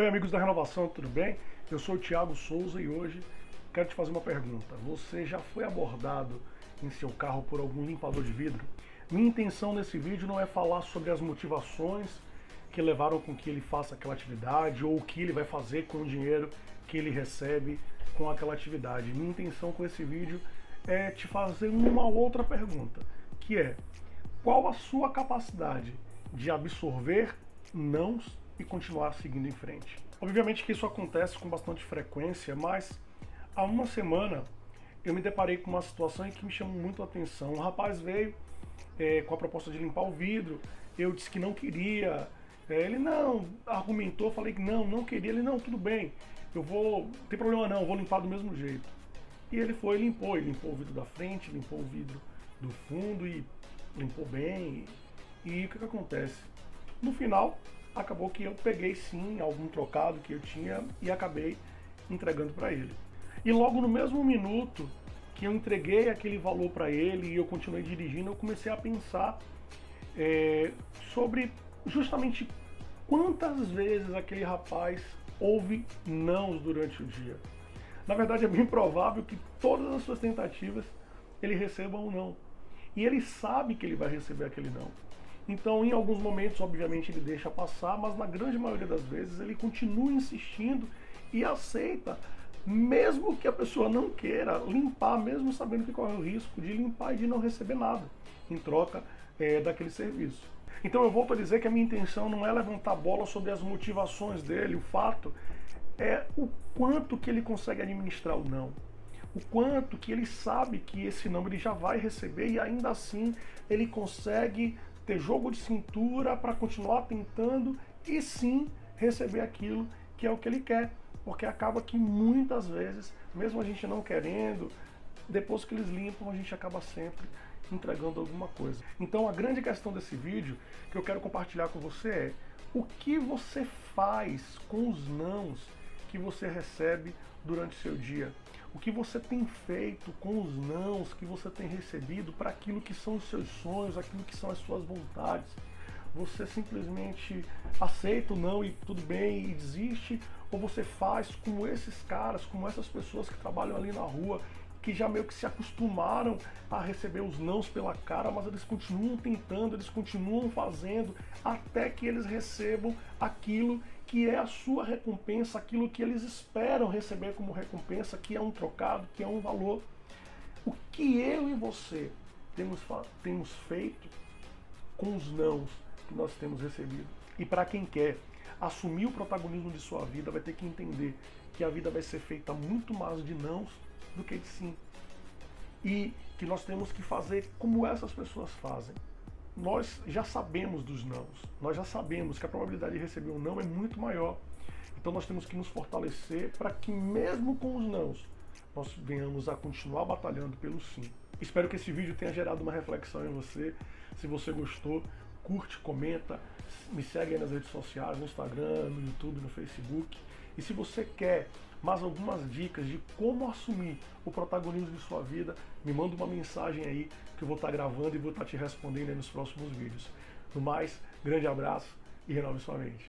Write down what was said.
Oi, amigos da Renovação, tudo bem? Eu sou o Thiago Souza e hoje quero te fazer uma pergunta. Você já foi abordado em seu carro por algum limpador de vidro? Minha intenção nesse vídeo não é falar sobre as motivações que levaram com que ele faça aquela atividade ou o que ele vai fazer com o dinheiro que ele recebe com aquela atividade. Minha intenção com esse vídeo é te fazer uma outra pergunta, que é qual a sua capacidade de absorver nãos e continuar seguindo em frente. Obviamente que isso acontece com bastante frequência, mas há uma semana eu me deparei com uma situação em que me chamou muito a atenção. Um rapaz veio é, com a proposta de limpar o vidro, eu disse que não queria. É, ele não argumentou, falei que não, não queria. Ele não, tudo bem, eu vou, não tem problema não, vou limpar do mesmo jeito. E ele foi e limpou, ele limpou o vidro da frente, limpou o vidro do fundo e limpou bem. E o que, que acontece? No final, acabou que eu peguei sim algum trocado que eu tinha e acabei entregando para ele. E logo no mesmo minuto que eu entreguei aquele valor para ele e eu continuei dirigindo, eu comecei a pensar é, sobre justamente quantas vezes aquele rapaz ouve nãos durante o dia. Na verdade, é bem provável que todas as suas tentativas ele receba um não. E ele sabe que ele vai receber aquele não. Então, em alguns momentos, obviamente, ele deixa passar, mas na grande maioria das vezes ele continua insistindo e aceita, mesmo que a pessoa não queira limpar, mesmo sabendo que corre o risco de limpar e de não receber nada em troca é, daquele serviço. Então, eu volto a dizer que a minha intenção não é levantar bola sobre as motivações dele, o fato é o quanto que ele consegue administrar o não o quanto que ele sabe que esse não ele já vai receber e ainda assim ele consegue ter jogo de cintura para continuar tentando e sim receber aquilo que é o que ele quer. Porque acaba que muitas vezes, mesmo a gente não querendo, depois que eles limpam, a gente acaba sempre entregando alguma coisa. Então a grande questão desse vídeo que eu quero compartilhar com você é o que você faz com os nãos que você recebe durante seu dia? O que você tem feito com os nãos que você tem recebido para aquilo que são os seus sonhos, aquilo que são as suas vontades? Você simplesmente aceita o não e tudo bem e desiste? Ou você faz como esses caras, como essas pessoas que trabalham ali na rua, que já meio que se acostumaram a receber os nãos pela cara, mas eles continuam tentando, eles continuam fazendo até que eles recebam aquilo que é a sua recompensa, aquilo que eles esperam receber como recompensa, que é um trocado, que é um valor. O que eu e você temos, temos feito com os nãos que nós temos recebido? E para quem quer assumir o protagonismo de sua vida, vai ter que entender que a vida vai ser feita muito mais de nãos do que de sim. E que nós temos que fazer como essas pessoas fazem nós já sabemos dos nãos, nós já sabemos que a probabilidade de receber um não é muito maior. Então nós temos que nos fortalecer para que mesmo com os nãos, nós venhamos a continuar batalhando pelo sim. Espero que esse vídeo tenha gerado uma reflexão em você. Se você gostou, curte, comenta, me segue nas redes sociais, no Instagram, no YouTube, no Facebook. E se você quer mais algumas dicas de como assumir o protagonismo de sua vida, me manda uma mensagem aí que eu vou estar gravando e vou estar te respondendo nos próximos vídeos. No mais, grande abraço e renove sua mente.